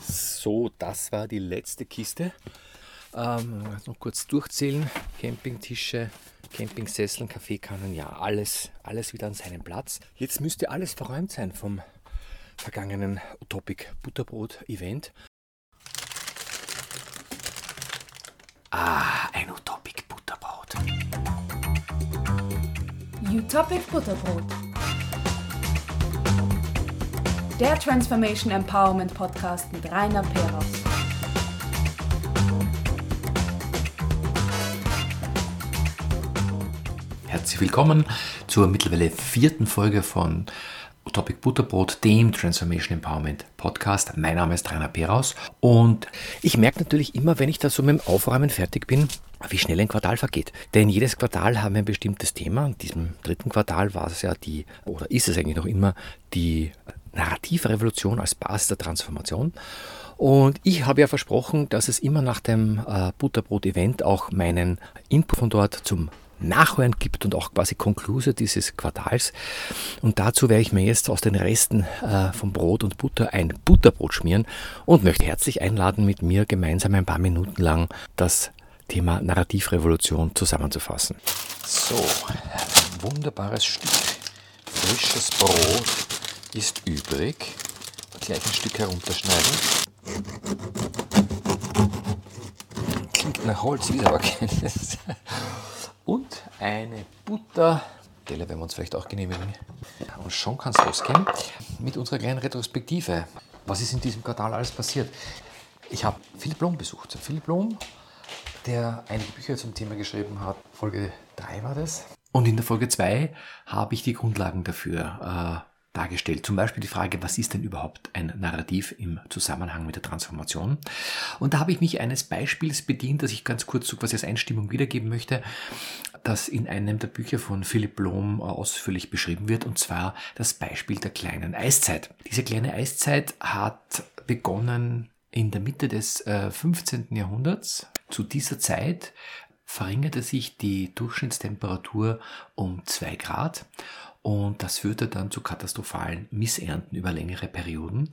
So, das war die letzte Kiste. Ähm, noch kurz durchzählen. Campingtische, Campingsesseln, Kaffeekannen, ja, alles, alles wieder an seinem Platz. Jetzt müsste alles verräumt sein vom vergangenen Utopic Butterbrot Event. Ah, ein Utopic Butterbrot. Utopic Butterbrot. Der Transformation Empowerment Podcast mit Rainer Peros. Herzlich willkommen zur mittlerweile vierten Folge von Topic Butterbrot, dem Transformation Empowerment Podcast. Mein Name ist Rainer Peraus und ich merke natürlich immer, wenn ich da so mit dem Aufräumen fertig bin, wie schnell ein Quartal vergeht. Denn jedes Quartal haben wir ein bestimmtes Thema. In diesem dritten Quartal war es ja die, oder ist es eigentlich noch immer, die Narrativrevolution als Basis der Transformation. Und ich habe ja versprochen, dass es immer nach dem äh, Butterbrot-Event auch meinen Input von dort zum Nachhören gibt und auch quasi Konkluse dieses Quartals. Und dazu werde ich mir jetzt aus den Resten äh, von Brot und Butter ein Butterbrot schmieren und möchte herzlich einladen, mit mir gemeinsam ein paar Minuten lang das Thema Narrativrevolution zusammenzufassen. So, ein wunderbares Stück frisches Brot ist übrig. Gleich ein Stück herunterschneiden. Klingt nach Holz, ist aber keines und eine Butter. Teller werden wir uns vielleicht auch genehmigen. Und schon kann es losgehen mit unserer kleinen Retrospektive. Was ist in diesem Quartal alles passiert? Ich habe Philipp Blom besucht. Philipp Blom, der einige Bücher zum Thema geschrieben hat. Folge 3 war das. Und in der Folge 2 habe ich die Grundlagen dafür äh, dargestellt. Zum Beispiel die Frage, was ist denn überhaupt ein Narrativ im Zusammenhang mit der Transformation? Und da habe ich mich eines Beispiels bedient, das ich ganz kurz so quasi als Einstimmung wiedergeben möchte, das in einem der Bücher von Philipp Blom ausführlich beschrieben wird, und zwar das Beispiel der kleinen Eiszeit. Diese kleine Eiszeit hat begonnen in der Mitte des 15. Äh, Jahrhunderts. Zu dieser Zeit verringerte sich die Durchschnittstemperatur um zwei Grad und das führte dann zu katastrophalen Missernten über längere Perioden.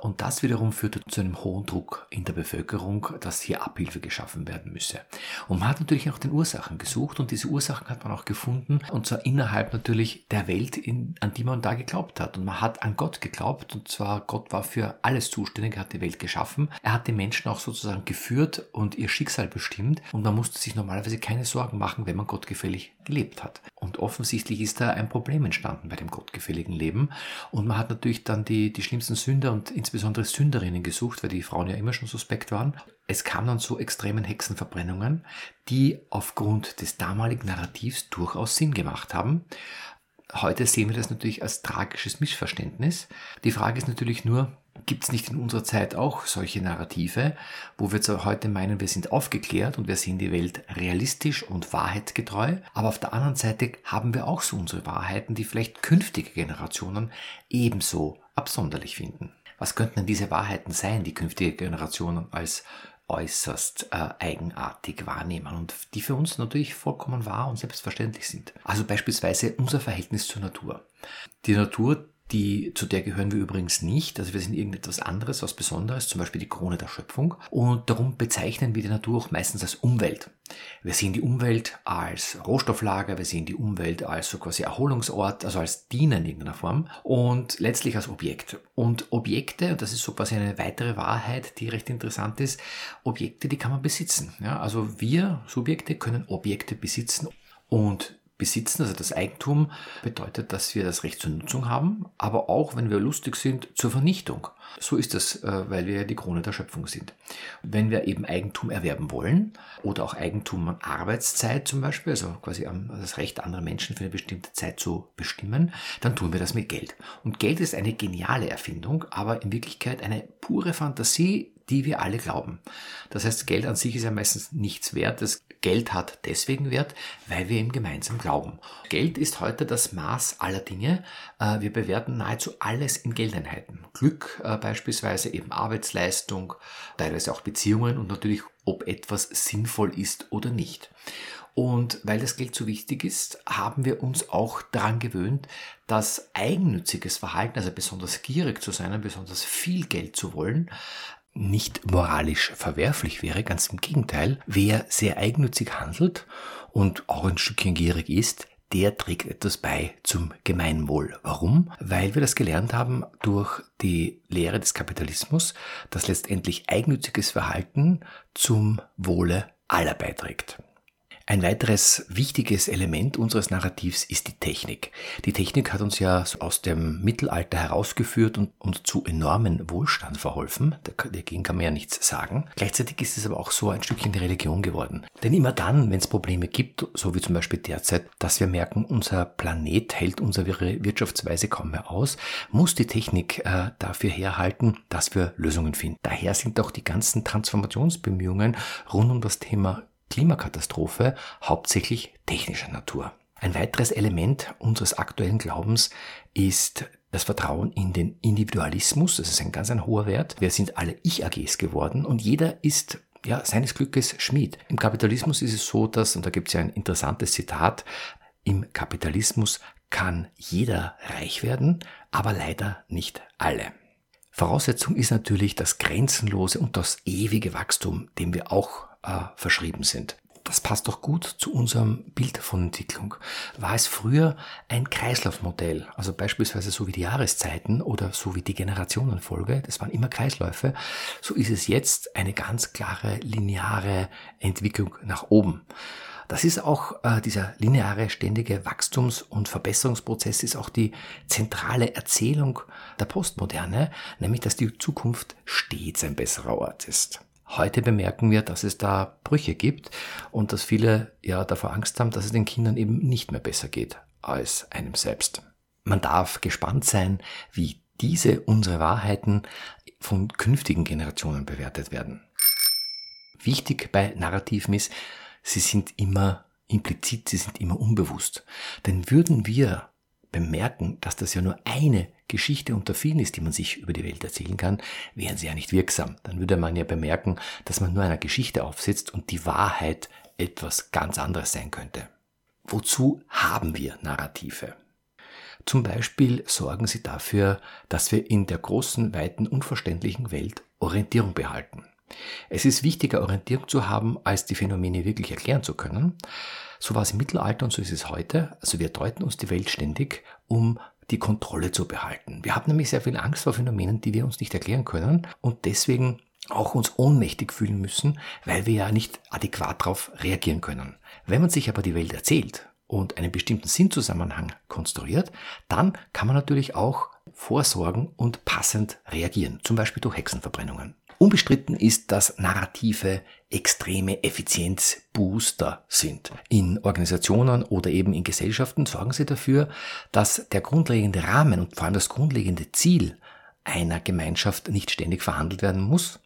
Und das wiederum führte zu einem hohen Druck in der Bevölkerung, dass hier Abhilfe geschaffen werden müsse. Und man hat natürlich auch den Ursachen gesucht und diese Ursachen hat man auch gefunden und zwar innerhalb natürlich der Welt, in, an die man da geglaubt hat. Und man hat an Gott geglaubt und zwar Gott war für alles zuständig, hat die Welt geschaffen. Er hat die Menschen auch sozusagen geführt und ihr Schicksal bestimmt und man musste sich normalerweise keine Sorgen machen, wenn man gottgefällig gelebt hat. Und offensichtlich ist da ein Problem entstanden bei dem gottgefälligen Leben. Und man hat natürlich dann die, die schlimmsten Sünder und insbesondere Sünderinnen gesucht, weil die Frauen ja immer schon suspekt waren. Es kam dann zu extremen Hexenverbrennungen, die aufgrund des damaligen Narrativs durchaus Sinn gemacht haben. Heute sehen wir das natürlich als tragisches Missverständnis. Die Frage ist natürlich nur, Gibt es nicht in unserer Zeit auch solche Narrative, wo wir zwar heute meinen, wir sind aufgeklärt und wir sehen die Welt realistisch und wahrheitgetreu, aber auf der anderen Seite haben wir auch so unsere Wahrheiten, die vielleicht künftige Generationen ebenso absonderlich finden. Was könnten denn diese Wahrheiten sein, die künftige Generationen als äußerst äh, eigenartig wahrnehmen und die für uns natürlich vollkommen wahr und selbstverständlich sind. Also beispielsweise unser Verhältnis zur Natur. Die Natur, die, zu der gehören wir übrigens nicht. Also wir sind irgendetwas anderes, was Besonderes, zum Beispiel die Krone der Schöpfung. Und darum bezeichnen wir die Natur auch meistens als Umwelt. Wir sehen die Umwelt als Rohstofflager, wir sehen die Umwelt als so quasi Erholungsort, also als Diener in irgendeiner Form und letztlich als Objekt. Und Objekte, das ist so quasi eine weitere Wahrheit, die recht interessant ist, Objekte, die kann man besitzen. Ja, also wir Subjekte können Objekte besitzen und besitzen, also das Eigentum, bedeutet, dass wir das Recht zur Nutzung haben, aber auch, wenn wir lustig sind, zur Vernichtung. So ist das, äh, weil wir ja die Krone der Schöpfung sind. Wenn wir eben Eigentum erwerben wollen oder auch Eigentum an Arbeitszeit zum Beispiel, also quasi das Recht anderer Menschen für eine bestimmte Zeit zu bestimmen, dann tun wir das mit Geld. Und Geld ist eine geniale Erfindung, aber in Wirklichkeit eine pure Fantasie, die wir alle glauben. Das heißt, Geld an sich ist ja meistens nichts wert. Das Geld hat deswegen Wert, weil wir ihm gemeinsam glauben. Geld ist heute das Maß aller Dinge. Äh, wir bewerten nahezu alles in Geldeinheiten. Glück äh, beispielsweise, eben Arbeitsleistung, teilweise auch Beziehungen und natürlich, ob etwas sinnvoll ist oder nicht. Und weil das Geld so wichtig ist, haben wir uns auch daran gewöhnt, dass eigennütziges Verhalten, also besonders gierig zu sein und besonders viel Geld zu wollen, nicht moralisch verwerflich wäre, ganz im Gegenteil. Wer sehr eigennützig handelt und auch ein Stückchen gierig ist, der trägt etwas bei zum Gemeinwohl. Warum? Weil wir das gelernt haben durch die Lehre des Kapitalismus, dass letztendlich eigennütziges Verhalten zum Wohle aller beiträgt. Ein weiteres wichtiges Element unseres Narrativs ist die Technik. Die Technik hat uns ja aus dem Mittelalter herausgeführt und, und zu enormen Wohlstand verholfen. Dagegen kann man ja nichts sagen. Gleichzeitig ist es aber auch so ein Stückchen die Religion geworden. Denn immer dann, wenn es Probleme gibt, so wie zum Beispiel derzeit, dass wir merken, unser Planet hält unsere Wirtschaftsweise kaum mehr aus, muss die Technik äh, dafür herhalten, dass wir Lösungen finden. Daher sind auch die ganzen Transformationsbemühungen rund um das Thema Klimakatastrophe hauptsächlich technischer Natur. Ein weiteres Element unseres aktuellen Glaubens ist das Vertrauen in den Individualismus. Das ist ein ganz ein hoher Wert. Wir sind alle Ich-AGs geworden und jeder ist ja, seines Glückes Schmied. Im Kapitalismus ist es so, dass, und da gibt es ja ein interessantes Zitat, im Kapitalismus kann jeder reich werden, aber leider nicht alle. Voraussetzung ist natürlich das grenzenlose und das ewige Wachstum, dem wir auch äh, verschrieben sind. Das passt doch gut zu unserem Bild von Entwicklung. War es früher ein Kreislaufmodell, also beispielsweise so wie die Jahreszeiten oder so wie die Generationenfolge, das waren immer Kreisläufe, so ist es jetzt eine ganz klare lineare Entwicklung nach oben. Das ist auch äh, dieser lineare, ständige Wachstums- und Verbesserungsprozess ist auch die zentrale Erzählung der Postmoderne, nämlich dass die Zukunft stets ein besserer Ort ist. Heute bemerken wir, dass es da Brüche gibt und dass viele ja davor Angst haben, dass es den Kindern eben nicht mehr besser geht als einem selbst. Man darf gespannt sein, wie diese unsere Wahrheiten von künftigen Generationen bewertet werden. Wichtig bei Narrativen ist, sie sind immer implizit, sie sind immer unbewusst. Denn würden wir bemerken, dass das ja nur eine Geschichte unter vielen ist, die man sich über die Welt erzählen kann, wären sie ja nicht wirksam. Dann würde man ja bemerken, dass man nur einer Geschichte aufsitzt und die Wahrheit etwas ganz anderes sein könnte. Wozu haben wir Narrative? Zum Beispiel sorgen sie dafür, dass wir in der großen, weiten, unverständlichen Welt Orientierung behalten. Es ist wichtiger, Orientierung zu haben, als die Phänomene wirklich erklären zu können. So war es im Mittelalter und so ist es heute. Also wir deuten uns die Welt ständig, um die Kontrolle zu behalten. Wir haben nämlich sehr viel Angst vor Phänomenen, die wir uns nicht erklären können und deswegen auch uns ohnmächtig fühlen müssen, weil wir ja nicht adäquat darauf reagieren können. Wenn man sich aber die Welt erzählt und einen bestimmten Sinnzusammenhang konstruiert, dann kann man natürlich auch vorsorgen und passend reagieren, zum Beispiel durch Hexenverbrennungen. Unbestritten ist, dass Narrative extreme Effizienzbooster sind. In Organisationen oder eben in Gesellschaften sorgen sie dafür, dass der grundlegende Rahmen und vor allem das grundlegende Ziel einer Gemeinschaft nicht ständig verhandelt werden muss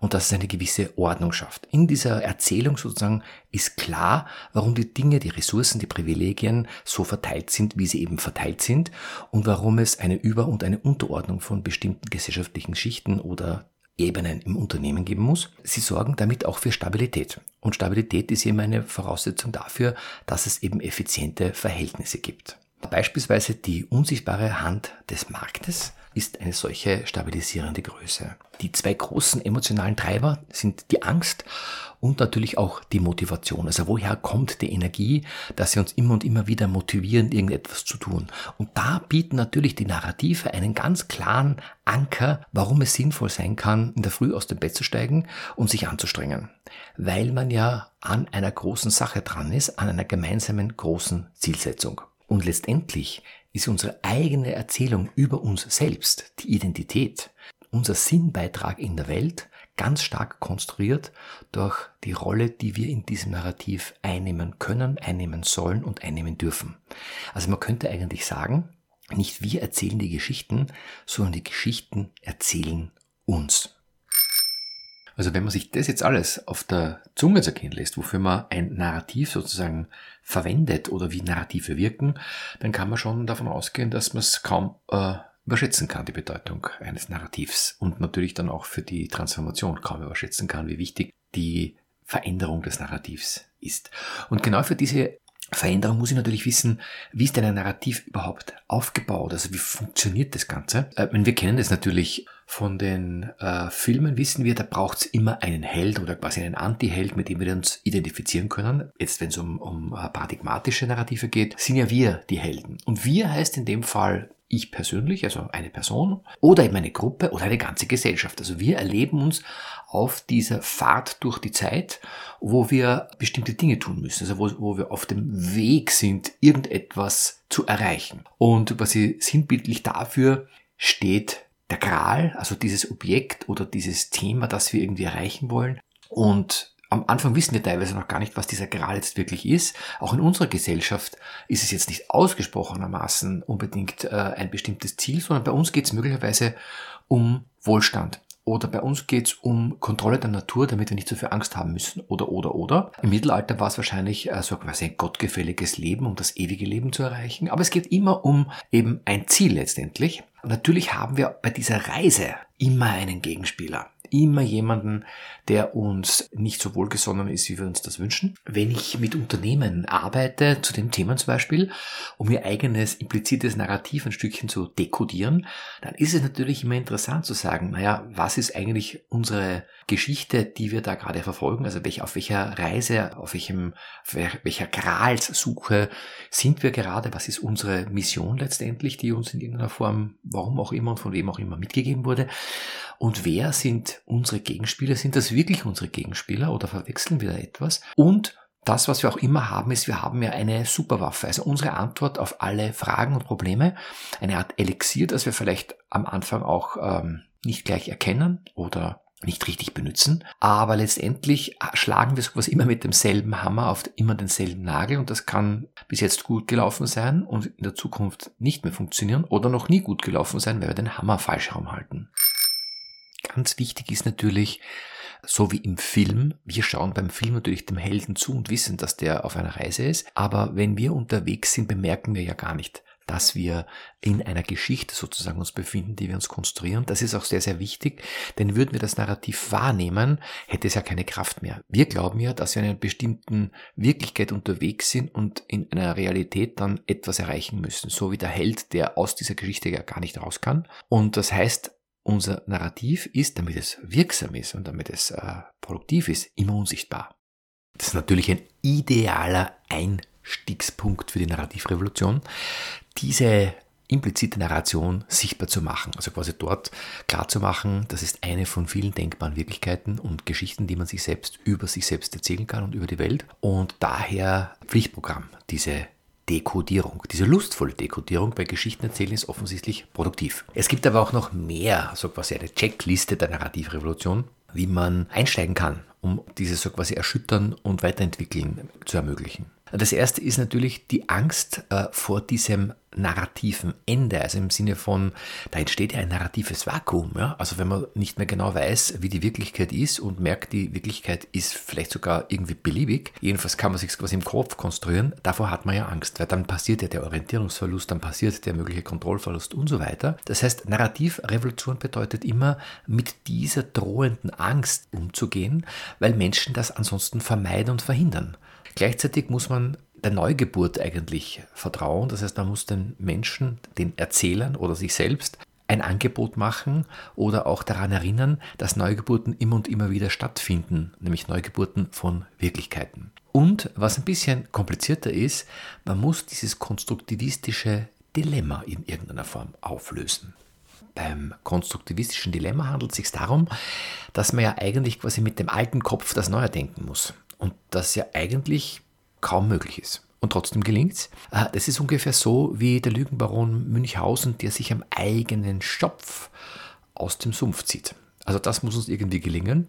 und dass es eine gewisse Ordnung schafft. In dieser Erzählung sozusagen ist klar, warum die Dinge, die Ressourcen, die Privilegien so verteilt sind, wie sie eben verteilt sind und warum es eine Über- und eine Unterordnung von bestimmten gesellschaftlichen Schichten oder Ebenen im Unternehmen geben muss. Sie sorgen damit auch für Stabilität. Und Stabilität ist eben eine Voraussetzung dafür, dass es eben effiziente Verhältnisse gibt. Beispielsweise die unsichtbare Hand des Marktes ist eine solche stabilisierende Größe. Die zwei großen emotionalen Treiber sind die Angst und natürlich auch die Motivation. Also woher kommt die Energie, dass sie uns immer und immer wieder motivieren, irgendetwas zu tun. Und da bieten natürlich die Narrative einen ganz klaren Anker, warum es sinnvoll sein kann, in der Früh aus dem Bett zu steigen und sich anzustrengen. Weil man ja an einer großen Sache dran ist, an einer gemeinsamen großen Zielsetzung. Und letztendlich ist unsere eigene Erzählung über uns selbst, die Identität, unser Sinnbeitrag in der Welt ganz stark konstruiert durch die Rolle, die wir in diesem Narrativ einnehmen können, einnehmen sollen und einnehmen dürfen. Also man könnte eigentlich sagen, nicht wir erzählen die Geschichten, sondern die Geschichten erzählen uns. Also wenn man sich das jetzt alles auf der Zunge zergehen lässt, wofür man ein Narrativ sozusagen verwendet oder wie Narrative wirken, dann kann man schon davon ausgehen, dass man es kaum äh, überschätzen kann, die Bedeutung eines Narrativs und natürlich dann auch für die Transformation kaum überschätzen kann, wie wichtig die Veränderung des Narrativs ist. Und genau für diese Veränderung muss ich natürlich wissen, wie ist denn ein Narrativ überhaupt aufgebaut? Also wie funktioniert das Ganze? Äh, wir kennen das natürlich von den äh, Filmen, wissen wir, da braucht es immer einen Held oder quasi einen Anti-Held, mit dem wir uns identifizieren können. Jetzt, wenn es um, um äh, paradigmatische Narrative geht, sind ja wir die Helden. Und wir heißt in dem Fall ich persönlich, also eine Person, oder eben eine Gruppe oder eine ganze Gesellschaft. Also wir erleben uns auf dieser Fahrt durch die Zeit, wo wir bestimmte Dinge tun müssen, also wo, wo wir auf dem Weg sind, irgendetwas zu erreichen. Und quasi sinnbildlich dafür steht der Gral, also dieses Objekt oder dieses Thema, das wir irgendwie erreichen wollen. Und am Anfang wissen wir teilweise noch gar nicht, was dieser Gral jetzt wirklich ist. Auch in unserer Gesellschaft ist es jetzt nicht ausgesprochenermaßen unbedingt äh, ein bestimmtes Ziel, sondern bei uns geht es möglicherweise um Wohlstand. Oder bei uns geht es um Kontrolle der Natur, damit wir nicht so viel Angst haben müssen. Oder, oder, oder. Im Mittelalter war es wahrscheinlich äh, so quasi ein gottgefälliges Leben, um das ewige Leben zu erreichen. Aber es geht immer um eben ein Ziel letztendlich. natürlich haben wir bei dieser Reise immer einen Gegenspieler immer jemanden, der uns nicht so wohlgesonnen ist, wie wir uns das wünschen. Wenn ich mit Unternehmen arbeite, zu dem Thema zum Beispiel, um ihr eigenes implizites Narrativ ein Stückchen zu dekodieren, dann ist es natürlich immer interessant zu sagen, naja, was ist eigentlich unsere Geschichte, die wir da gerade verfolgen? Also welch, auf welcher Reise, auf welchem, auf welcher Gralssuche sind wir gerade? Was ist unsere Mission letztendlich, die uns in irgendeiner Form, warum auch immer und von wem auch immer mitgegeben wurde? Und wer sind unsere Gegenspieler? Sind das wirklich unsere Gegenspieler oder verwechseln wir da etwas? Und das, was wir auch immer haben, ist, wir haben ja eine Superwaffe. Also unsere Antwort auf alle Fragen und Probleme, eine Art Elixier, das wir vielleicht am Anfang auch ähm, nicht gleich erkennen oder nicht richtig benutzen. Aber letztendlich schlagen wir sowas immer mit demselben Hammer auf immer denselben Nagel und das kann bis jetzt gut gelaufen sein und in der Zukunft nicht mehr funktionieren oder noch nie gut gelaufen sein, weil wir den Hammer falsch herumhalten. Ganz wichtig ist natürlich, so wie im Film, wir schauen beim Film natürlich dem Helden zu und wissen, dass der auf einer Reise ist, aber wenn wir unterwegs sind, bemerken wir ja gar nicht, dass wir in einer Geschichte sozusagen uns befinden, die wir uns konstruieren. Das ist auch sehr, sehr wichtig, denn würden wir das Narrativ wahrnehmen, hätte es ja keine Kraft mehr. Wir glauben ja, dass wir in einer bestimmten Wirklichkeit unterwegs sind und in einer Realität dann etwas erreichen müssen, so wie der Held, der aus dieser Geschichte ja gar nicht raus kann. Und das heißt, unser Narrativ ist, damit es wirksam ist und damit es äh, produktiv ist, immer unsichtbar. Das ist natürlich ein idealer Einstiegspunkt für die Narrativrevolution, diese implizite Narration sichtbar zu machen. Also quasi dort klar zu machen, das ist eine von vielen denkbaren Wirklichkeiten und Geschichten, die man sich selbst über sich selbst erzählen kann und über die Welt. Und daher Pflichtprogramm, diese Dekodierung. Diese lustvolle Dekodierung bei Geschichten erzählen ist offensichtlich produktiv. Es gibt aber auch noch mehr, so quasi eine Checkliste der Narrativrevolution, wie man einsteigen kann, um dieses so quasi erschüttern und weiterentwickeln zu ermöglichen. Das erste ist natürlich die Angst äh, vor diesem narrativen Ende, also im Sinne von, da entsteht ja ein narratives Vakuum. Ja? Also wenn man nicht mehr genau weiß, wie die Wirklichkeit ist und merkt, die Wirklichkeit ist vielleicht sogar irgendwie beliebig, jedenfalls kann man sich quasi im Kopf konstruieren, davor hat man ja Angst, weil dann passiert ja der Orientierungsverlust, dann passiert der mögliche Kontrollverlust und so weiter. Das heißt, Narrativrevolution bedeutet immer, mit dieser drohenden Angst umzugehen, weil Menschen das ansonsten vermeiden und verhindern. Gleichzeitig muss man der Neugeburt eigentlich vertrauen. Das heißt, man muss den Menschen, den Erzählern oder sich selbst ein Angebot machen oder auch daran erinnern, dass Neugeburten immer und immer wieder stattfinden, nämlich Neugeburten von Wirklichkeiten. Und was ein bisschen komplizierter ist, man muss dieses konstruktivistische Dilemma in irgendeiner Form auflösen. Beim konstruktivistischen Dilemma handelt es sich darum, dass man ja eigentlich quasi mit dem alten Kopf das Neue denken muss. Und das ja eigentlich kaum möglich ist. Und trotzdem gelingt es. Äh, das ist ungefähr so wie der Lügenbaron Münchhausen, der sich am eigenen Schopf aus dem Sumpf zieht. Also das muss uns irgendwie gelingen.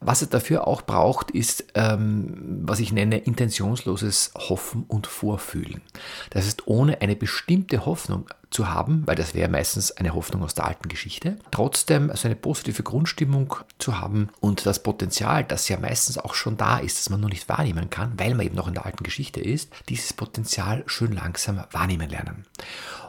Was es dafür auch braucht, ist, ähm, was ich nenne, intentionsloses Hoffen und Vorfühlen. Das heißt, ohne eine bestimmte Hoffnung zu haben, weil das wäre meistens eine Hoffnung aus der alten Geschichte, trotzdem also eine positive Grundstimmung zu haben und das Potenzial, das ja meistens auch schon da ist, das man nur nicht wahrnehmen kann, weil man eben noch in der alten Geschichte ist, dieses Potenzial schön langsam wahrnehmen lernen.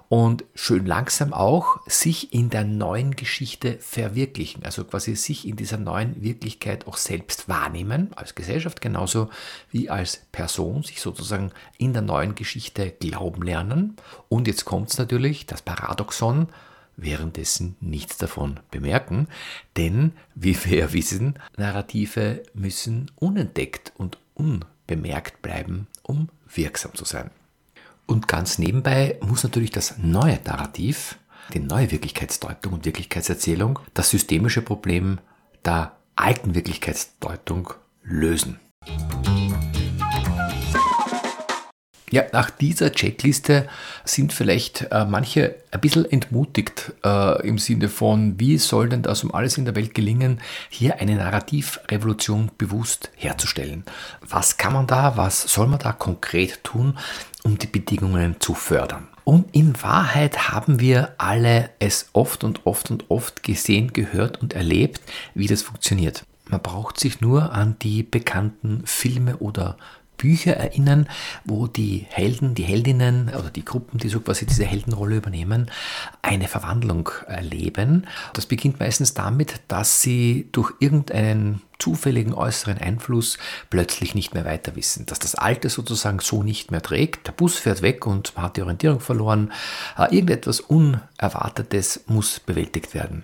Und schön langsam auch sich in der neuen Geschichte verwirklichen, also quasi sich in dieser neuen Wirklichkeit auch selbst wahrnehmen, als Gesellschaft genauso wie als Person, sich sozusagen in der neuen Geschichte glauben lernen. Und jetzt kommt es natürlich, das Paradoxon, währenddessen nichts davon bemerken, denn wie wir ja wissen, Narrative müssen unentdeckt und unbemerkt bleiben, um wirksam zu sein. Und ganz nebenbei muss natürlich das neue Narrativ, die neue Wirklichkeitsdeutung und Wirklichkeitserzählung, das systemische Problem der alten Wirklichkeitsdeutung lösen. Ja, nach dieser Checkliste sind vielleicht äh, manche ein bisschen entmutigt äh, im Sinne von, wie soll denn das um alles in der Welt gelingen, hier eine Narrativrevolution bewusst herzustellen. Was kann man da, was soll man da konkret tun, um die Bedingungen zu fördern? Und in Wahrheit haben wir alle es oft und oft und oft gesehen, gehört und erlebt, wie das funktioniert. Man braucht sich nur an die bekannten Filme oder Bücher erinnern, wo die Helden, die Heldinnen oder die Gruppen, die so quasi diese Heldenrolle übernehmen, eine Verwandlung erleben. Das beginnt meistens damit, dass sie durch irgendeinen zufälligen äußeren Einfluss plötzlich nicht mehr weiter wissen, dass das Alte sozusagen so nicht mehr trägt, der Bus fährt weg und man hat die Orientierung verloren, äh, irgendetwas Unerwartetes muss bewältigt werden.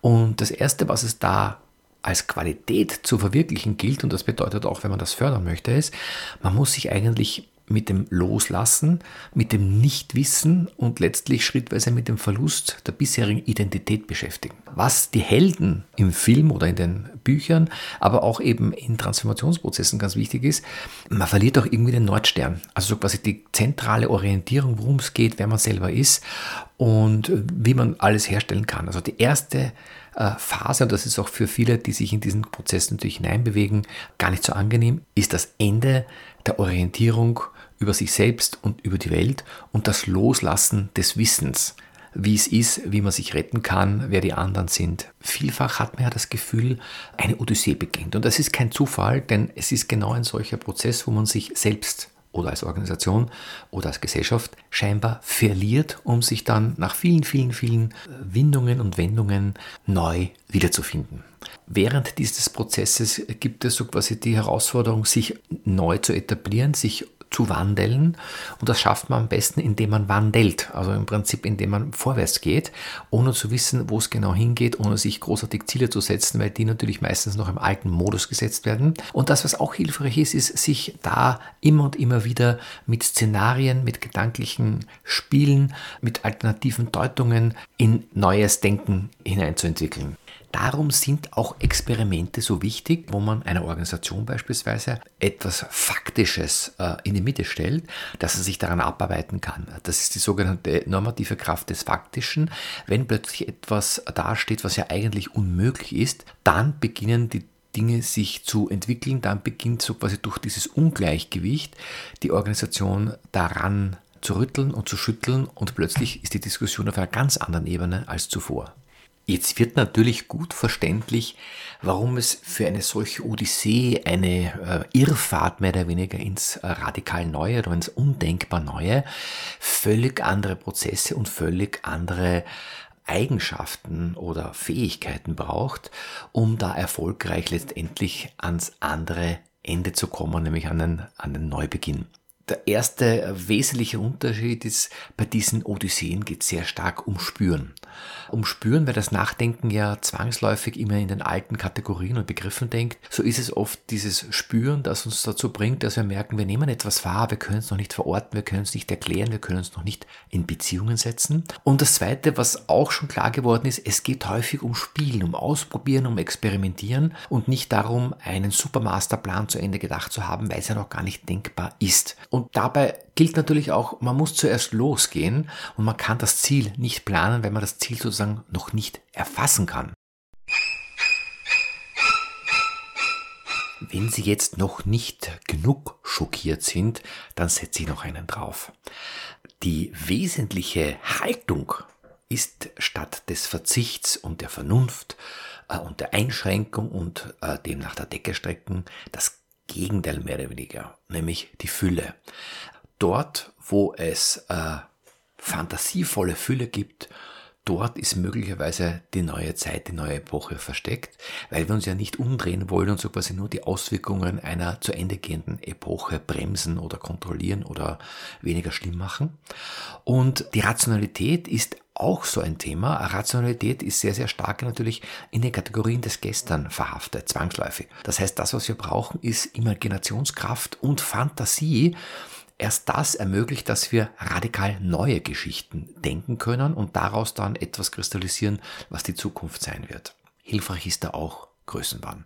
Und das Erste, was es da als Qualität zu verwirklichen gilt, und das bedeutet auch, wenn man das fördern möchte, ist, man muss sich eigentlich mit dem Loslassen, mit dem Nichtwissen und letztlich schrittweise mit dem Verlust der bisherigen Identität beschäftigen. Was die Helden im Film oder in den Büchern, aber auch eben in Transformationsprozessen ganz wichtig ist, man verliert auch irgendwie den Nordstern. Also so quasi die zentrale Orientierung, worum es geht, wer man selber ist und wie man alles herstellen kann. Also die erste Phase, und das ist auch für viele, die sich in diesen Prozess natürlich hineinbewegen, gar nicht so angenehm, ist das Ende der Orientierung über sich selbst und über die Welt und das Loslassen des Wissens, wie es ist, wie man sich retten kann, wer die anderen sind. Vielfach hat man ja das Gefühl, eine Odyssee beginnt. Und das ist kein Zufall, denn es ist genau ein solcher Prozess, wo man sich selbst oder als Organisation oder als Gesellschaft scheinbar verliert, um sich dann nach vielen, vielen, vielen Windungen und Wendungen neu wiederzufinden. Während dieses Prozesses gibt es so quasi die Herausforderung, sich neu zu etablieren, sich zu wandeln. Und das schafft man am besten, indem man wandelt. Also im Prinzip, indem man vorwärts geht, ohne zu wissen, wo es genau hingeht, ohne sich großartig Ziele zu setzen, weil die natürlich meistens noch im alten Modus gesetzt werden. Und das, was auch hilfreich ist, ist, sich da immer und immer wieder mit Szenarien, mit gedanklichen Spielen, mit alternativen Deutungen in neues Denken hineinzuentwickeln. Darum sind auch Experimente so wichtig, wo man einer Organisation beispielsweise etwas Faktisches äh, in die Mitte stellt, dass er sich daran abarbeiten kann. Das ist die sogenannte normative Kraft des Faktischen. Wenn plötzlich etwas dasteht, was ja eigentlich unmöglich ist, dann beginnen die Dinge sich zu entwickeln, dann beginnt so quasi durch dieses Ungleichgewicht die Organisation daran zu rütteln und zu schütteln und plötzlich ist die Diskussion auf einer ganz anderen Ebene als zuvor. Jetzt wird natürlich gut verständlich, warum es für eine solche Odyssee, eine äh, Irrfahrt mehr oder weniger ins äh, radikal Neue oder ins undenkbar Neue, völlig andere Prozesse und völlig andere Eigenschaften oder Fähigkeiten braucht, um da erfolgreich letztendlich ans andere Ende zu kommen, nämlich an den, an den Neubeginn. Der erste wesentliche Unterschied ist, bei diesen Odysseen geht es sehr stark um Spüren. Um Spüren, weil das Nachdenken ja zwangsläufig immer in den alten Kategorien und Begriffen denkt, so ist es oft dieses Spüren, das uns dazu bringt, dass wir merken, wir nehmen etwas wahr, wir können es noch nicht verorten, wir können es nicht erklären, wir können es noch nicht in Beziehungen setzen. Und das Zweite, was auch schon klar geworden ist, es geht häufig um Spielen, um Ausprobieren, um Experimentieren und nicht darum, einen Supermasterplan zu Ende gedacht zu haben, weil es ja noch gar nicht denkbar ist. Und dabei gilt natürlich auch, man muss zuerst losgehen und man kann das Ziel nicht planen, wenn man das Ziel sozusagen noch nicht erfassen kann. Wenn Sie jetzt noch nicht genug schockiert sind, dann setze ich noch einen drauf. Die wesentliche Haltung ist statt des Verzichts und der Vernunft äh, und der Einschränkung und äh, dem nach der Decke strecken das Gegenteil mehr oder weniger, nämlich die Fülle. Dort, wo es äh, fantasievolle Fülle gibt, dort ist möglicherweise die neue Zeit, die neue Epoche versteckt, weil wir uns ja nicht umdrehen wollen und so quasi nur die Auswirkungen einer zu Ende gehenden Epoche bremsen oder kontrollieren oder weniger schlimm machen. Und die Rationalität ist auch so ein Thema. Rationalität ist sehr, sehr stark natürlich in den Kategorien des Gestern verhaftet, zwangsläufig. Das heißt, das, was wir brauchen, ist Imaginationskraft und Fantasie, Erst das ermöglicht, dass wir radikal neue Geschichten denken können und daraus dann etwas kristallisieren, was die Zukunft sein wird. Hilfreich ist da auch Größenwahn.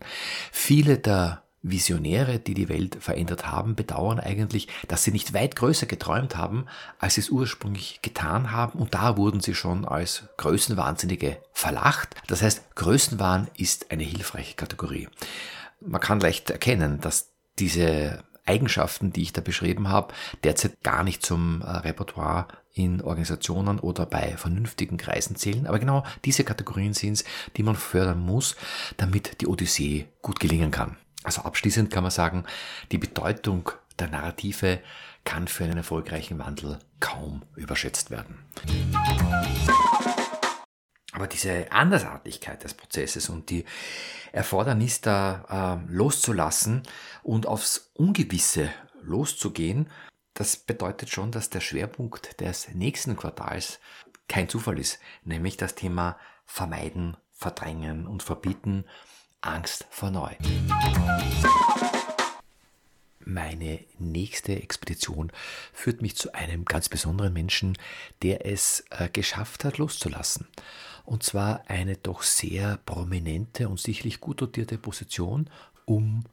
Viele der Visionäre, die die Welt verändert haben, bedauern eigentlich, dass sie nicht weit größer geträumt haben, als sie es ursprünglich getan haben. Und da wurden sie schon als Größenwahnsinnige verlacht. Das heißt, Größenwahn ist eine hilfreiche Kategorie. Man kann leicht erkennen, dass diese Eigenschaften, die ich da beschrieben habe, derzeit gar nicht zum äh, Repertoire in Organisationen oder bei vernünftigen Kreisen zählen. Aber genau diese Kategorien sind es, die man fördern muss, damit die Odyssee gut gelingen kann. Also abschließend kann man sagen, die Bedeutung der Narrative kann für einen erfolgreichen Wandel kaum überschätzt werden. Aber diese Andersartigkeit des Prozesses und die Erfordernis da äh, loszulassen und aufs Ungewisse loszugehen, das bedeutet schon, dass der Schwerpunkt des nächsten Quartals kein Zufall ist, nämlich das Thema Vermeiden, Verdrängen und Verbieten, Angst vor Neu. Meine nächste Expedition führt mich zu einem ganz besonderen Menschen, der es äh, geschafft hat, loszulassen und zwar eine doch sehr prominente und sicherlich gut dotierte Position, um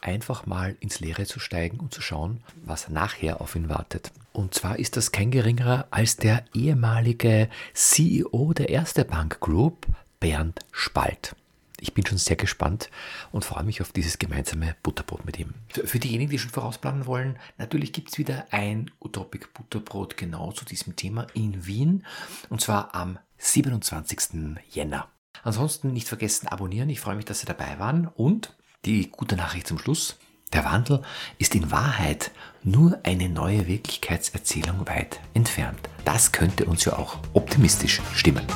einfach mal ins Leere zu steigen und zu schauen, was nachher auf ihn wartet. Und zwar ist das kein geringerer als der ehemalige CEO der Erste Bank Group, Bernd Spalt. Ich bin schon sehr gespannt und freue mich auf dieses gemeinsame Butterbrot mit ihm. Für diejenigen, die schon vorausplanen wollen, natürlich gibt es wieder ein Utopic Butterbrot genau zu diesem Thema in Wien und zwar am 27. Jänner. Ansonsten nicht vergessen abonnieren. Ich freue mich, dass Sie dabei waren. Und die gute Nachricht zum Schluss. Der Wandel ist in Wahrheit nur eine neue Wirklichkeitserzählung weit entfernt. Das könnte uns ja auch optimistisch stimmen.